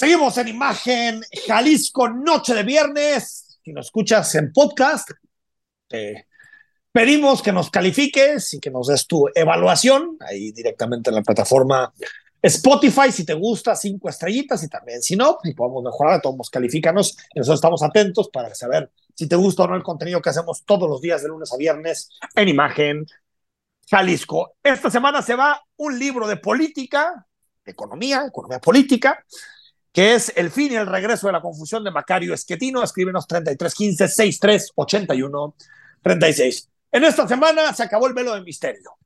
Seguimos en imagen Jalisco, noche de viernes. Si nos escuchas en podcast, te pedimos que nos califiques y que nos des tu evaluación ahí directamente en la plataforma Spotify. Si te gusta, cinco estrellitas y también si no, si podemos mejorar, todos califícanos. Nosotros estamos atentos para saber si te gusta o no el contenido que hacemos todos los días de lunes a viernes en imagen Jalisco. Esta semana se va un libro de política, economía, economía política que es El fin y el regreso de la confusión de Macario Esquetino. Escríbenos 3315 6381 36. En esta semana se acabó el velo de misterio.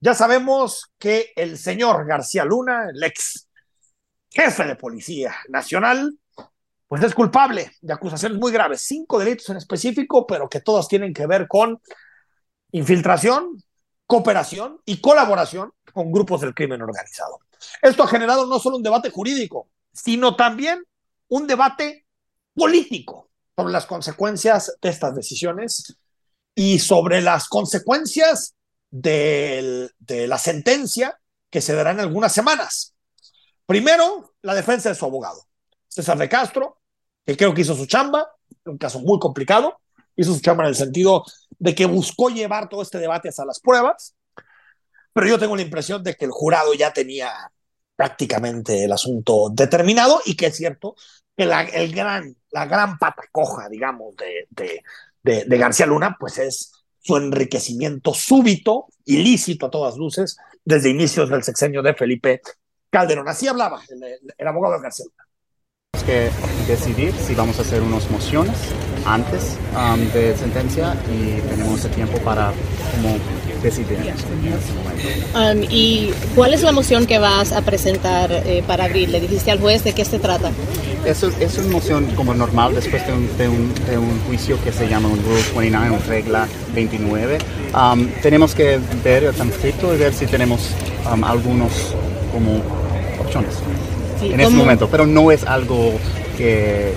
Ya sabemos que el señor García Luna, el ex jefe de Policía Nacional, pues es culpable de acusaciones muy graves, cinco delitos en específico, pero que todos tienen que ver con infiltración, cooperación y colaboración con grupos del crimen organizado. Esto ha generado no solo un debate jurídico, sino también un debate político sobre las consecuencias de estas decisiones y sobre las consecuencias de, la sentencia que se dará en algunas semanas. Primero, la defensa de su abogado, César de Castro, que creo que hizo su chamba, un caso muy complicado, hizo su chamba en el sentido de que buscó llevar todo este debate hasta las pruebas, pero yo tengo la impresión de que el jurado ya tenía prácticamente el asunto determinado y que es cierto que la, el gran, la gran pata coja, digamos, de, de, de, García Luna, pues es su enriquecimiento súbito, ilícito a todas luces, desde inicios del sexenio de Felipe Calderón. Así hablaba el, el, abogado García Luna. Tenemos que decidir si vamos a hacer unas mociones antes um, de sentencia y tenemos el tiempo para como decidir en este momento. Um, ¿Y cuál es la moción que vas a presentar eh, para abril? ¿Le dijiste al juez de qué se trata? Eso es una moción como normal después de un, de un, de un juicio que se llama un Rule 29, una regla 29. Um, tenemos que ver el transcripto y ver si tenemos um, algunos como opciones sí, en este momento, pero no es algo que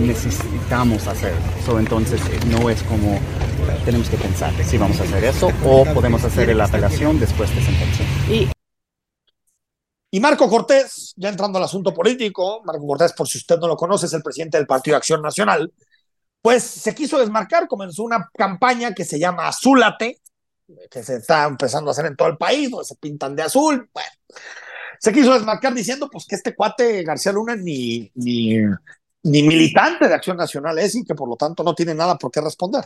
necesitamos hacer. So, entonces no es como tenemos que pensar si vamos a hacer eso o podemos hacer la apelación después de sentencia. Y, y Marco Cortés, ya entrando al asunto político, Marco Cortés, por si usted no lo conoce, es el presidente del Partido de Acción Nacional, pues se quiso desmarcar, comenzó una campaña que se llama Azúlate, que se está empezando a hacer en todo el país, donde se pintan de azul, bueno, se quiso desmarcar diciendo pues que este cuate García Luna ni, ni, ni militante de Acción Nacional es y que por lo tanto no tiene nada por qué responder.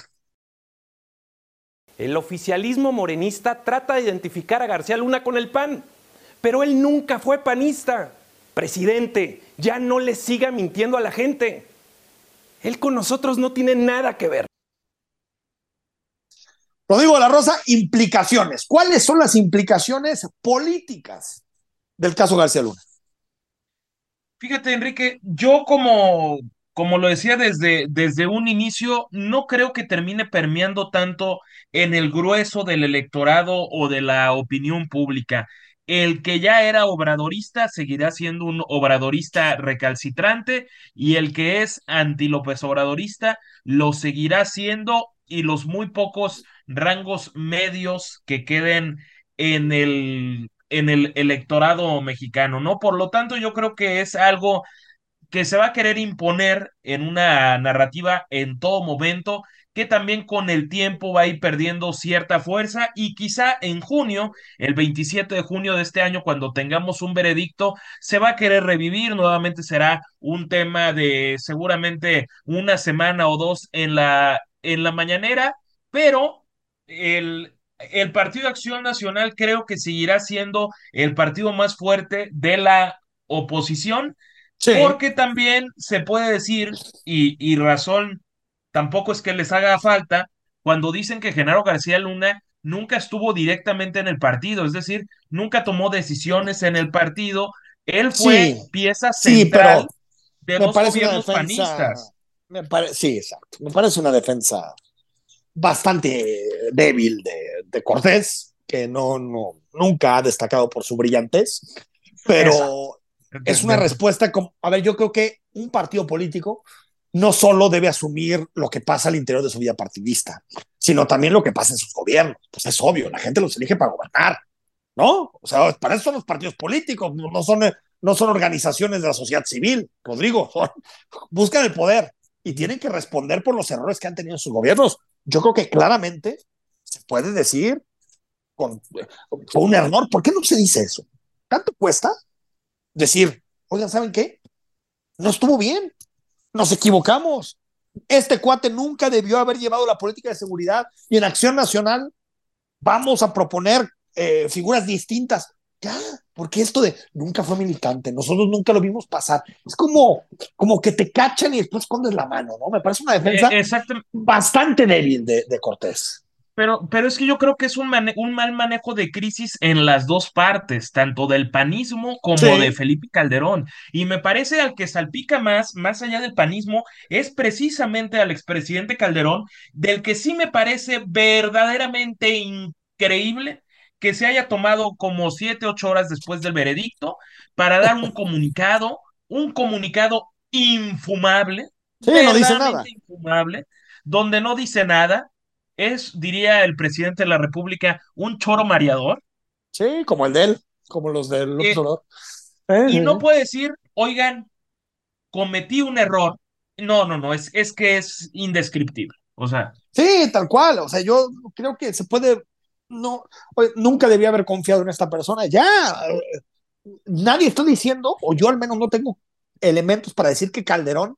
El oficialismo morenista trata de identificar a García Luna con el PAN, pero él nunca fue panista. Presidente, ya no le siga mintiendo a la gente. Él con nosotros no tiene nada que ver. Rodrigo de la Rosa, implicaciones. ¿Cuáles son las implicaciones políticas del caso García Luna? Fíjate, Enrique, yo como, como lo decía desde, desde un inicio, no creo que termine permeando tanto en el grueso del electorado o de la opinión pública. El que ya era obradorista seguirá siendo un obradorista recalcitrante y el que es anti López Obradorista lo seguirá siendo y los muy pocos rangos medios que queden en el en el electorado mexicano, ¿no? Por lo tanto, yo creo que es algo que se va a querer imponer en una narrativa en todo momento, que también con el tiempo va a ir perdiendo cierta fuerza y quizá en junio, el 27 de junio de este año, cuando tengamos un veredicto, se va a querer revivir, nuevamente será un tema de seguramente una semana o dos en la, en la mañanera, pero el, el Partido Acción Nacional creo que seguirá siendo el partido más fuerte de la oposición, sí. porque también se puede decir, y, y, razón tampoco es que les haga falta, cuando dicen que Genaro García Luna nunca estuvo directamente en el partido, es decir, nunca tomó decisiones en el partido, él fue sí, pieza central sí, de dos gobiernos defensa, panistas. Me pare, sí, exacto, me parece una defensa bastante débil de, de Cortés, que no, no, nunca ha destacado por su brillantez, pero es una respuesta como, a ver, yo creo que un partido político no solo debe asumir lo que pasa al interior de su vida partidista, sino también lo que pasa en sus gobiernos. Pues es obvio, la gente los elige para gobernar, ¿no? O sea, para eso son los partidos políticos, no son, no son organizaciones de la sociedad civil, Rodrigo, buscan el poder y tienen que responder por los errores que han tenido en sus gobiernos. Yo creo que claramente se puede decir con, con un error. ¿Por qué no se dice eso? ¿Tanto cuesta decir, oigan, ¿saben qué? No estuvo bien, nos equivocamos. Este cuate nunca debió haber llevado la política de seguridad y en Acción Nacional vamos a proponer eh, figuras distintas. Ya, porque esto de nunca fue militante, nosotros nunca lo vimos pasar. Es como, como que te cachan y después escondes la mano, ¿no? Me parece una defensa eh, bastante débil de, de Cortés. Pero, pero es que yo creo que es un, un mal manejo de crisis en las dos partes, tanto del panismo como Sí. de Felipe Calderón. Y me parece al que salpica más, más allá del panismo, es precisamente al expresidente Calderón, del que sí me parece verdaderamente increíble que se haya tomado como siete, ocho horas después del veredicto para dar un comunicado, un comunicado infumable, Sí, no dice nada. infumable, donde no dice nada, es, diría el presidente de la República, un choro mareador, Sí, como el de él, como los del López Eh, Obrador. Eh, y no puede decir, oigan, cometí un error. No, no, no, es, es que es indescriptible. O sea, Sí, tal cual. O sea, yo creo que se puede. No, oye, nunca debía haber confiado en esta persona. Ya, nadie está diciendo, o yo al menos no tengo elementos para decir que Calderón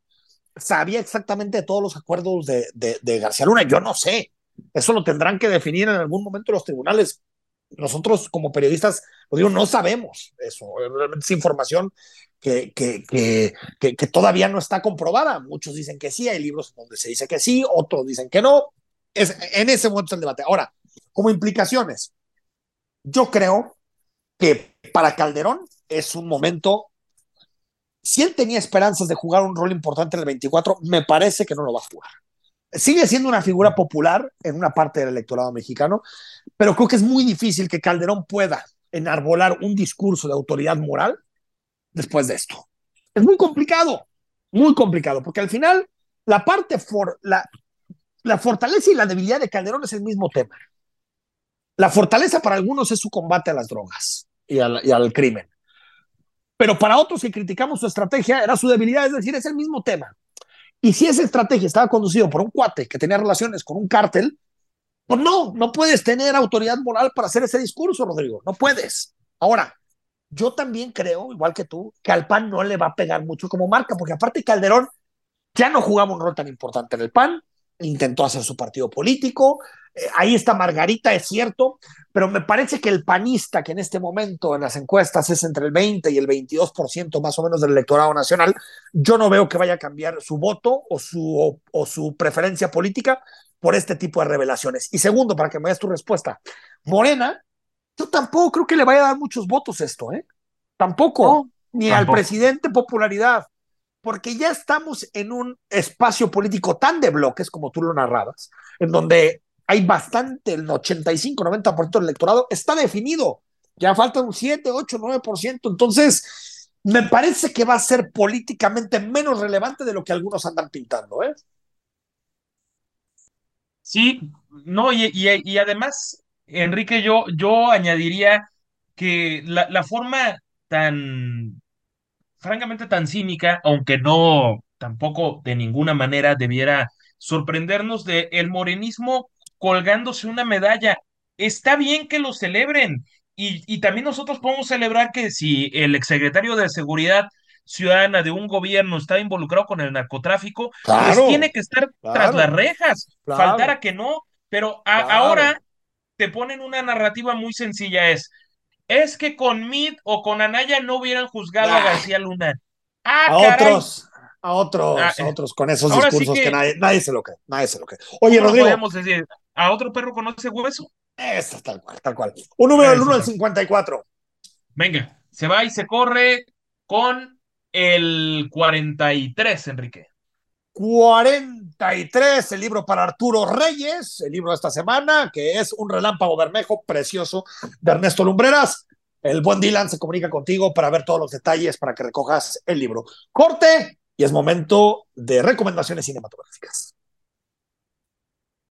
sabía exactamente de todos los acuerdos de, de, de García Luna. Yo no sé. Eso lo tendrán que definir en algún momento los tribunales. Nosotros, como periodistas, lo digo, no sabemos eso. Realmente es información que, que, que, todavía no está comprobada. Muchos dicen que sí, hay libros donde se dice que sí, otros dicen que no. Es, en ese momento el debate. Ahora, como implicaciones, yo creo que para Calderón es un momento. Si él tenía esperanzas de jugar un rol importante en el 24, me parece que no lo va a jugar. Sigue siendo una figura popular en una parte del electorado mexicano, pero creo que es muy difícil que Calderón pueda enarbolar un discurso de autoridad moral después de esto. Es muy complicado, muy complicado, porque al final la parte, for, la, la fortaleza y la debilidad de Calderón es el mismo tema. La fortaleza para algunos es su combate a las drogas y al, y al crimen. Pero para otros que criticamos su estrategia era su debilidad, es decir, es el mismo tema. Y si esa estrategia estaba conducido por un cuate que tenía relaciones con un cártel, pues no, no puedes tener autoridad moral para hacer ese discurso, Rodrigo, no puedes. Ahora, yo también creo, igual que tú, que al PAN no le va a pegar mucho como marca, porque aparte Calderón ya no jugaba un rol tan importante en el PAN, intentó hacer su partido político, eh, ahí está Margarita, es cierto, pero me parece que el panista, que en este momento en las encuestas es entre el 20 y el 22% más o menos del electorado nacional, yo no veo que vaya a cambiar su voto o su, o, o su preferencia política por este tipo de revelaciones. Y segundo, para que me des tu respuesta, Morena, yo tampoco creo que le vaya a dar muchos votos esto, ¿eh? Tampoco, No, ni tampoco. al presidente popularidad, porque ya estamos en un espacio político tan de bloques, como tú lo narrabas, en donde hay bastante, el 85-90% del electorado está definido. Ya falta un 7, 8, 9%. Entonces, me parece que va a ser políticamente menos relevante de lo que algunos andan pintando, ¿eh? Sí, no, y, y, y además, Enrique, yo, yo añadiría que la, la forma tan, francamente tan cínica, aunque no tampoco de ninguna manera debiera sorprendernos de el morenismo colgándose una medalla. Está bien que lo celebren y, y también nosotros podemos celebrar que si el exsecretario de Seguridad Ciudadana de un gobierno está involucrado con el narcotráfico, Claro, pues tiene que estar tras las rejas, claro. faltara que no, pero a- ahora te ponen una narrativa muy sencilla, es, es que con Mid o con Anaya no hubieran juzgado a. García Luna. Ah, a caray. otros, a otros, Ah, a otros con esos sí discursos que, que- nadie, nadie se lo cree, nadie se lo cree. Oye, ¿Cómo lo Rodrigo, podemos decir? ¿A otro perro conoce hueso? eso es tal cual, tal cual. Un número del Eso 1 al está. 54. Venga, se va y se corre con el 43, Enrique. 43, el libro para Arturo Reyes, el libro de esta semana, que es Un relámpago bermejo precioso de Ernesto Lumbreras. El buen Dylan se comunica contigo para ver todos los detalles para que recojas el libro. Corte y es momento de recomendaciones cinematográficas.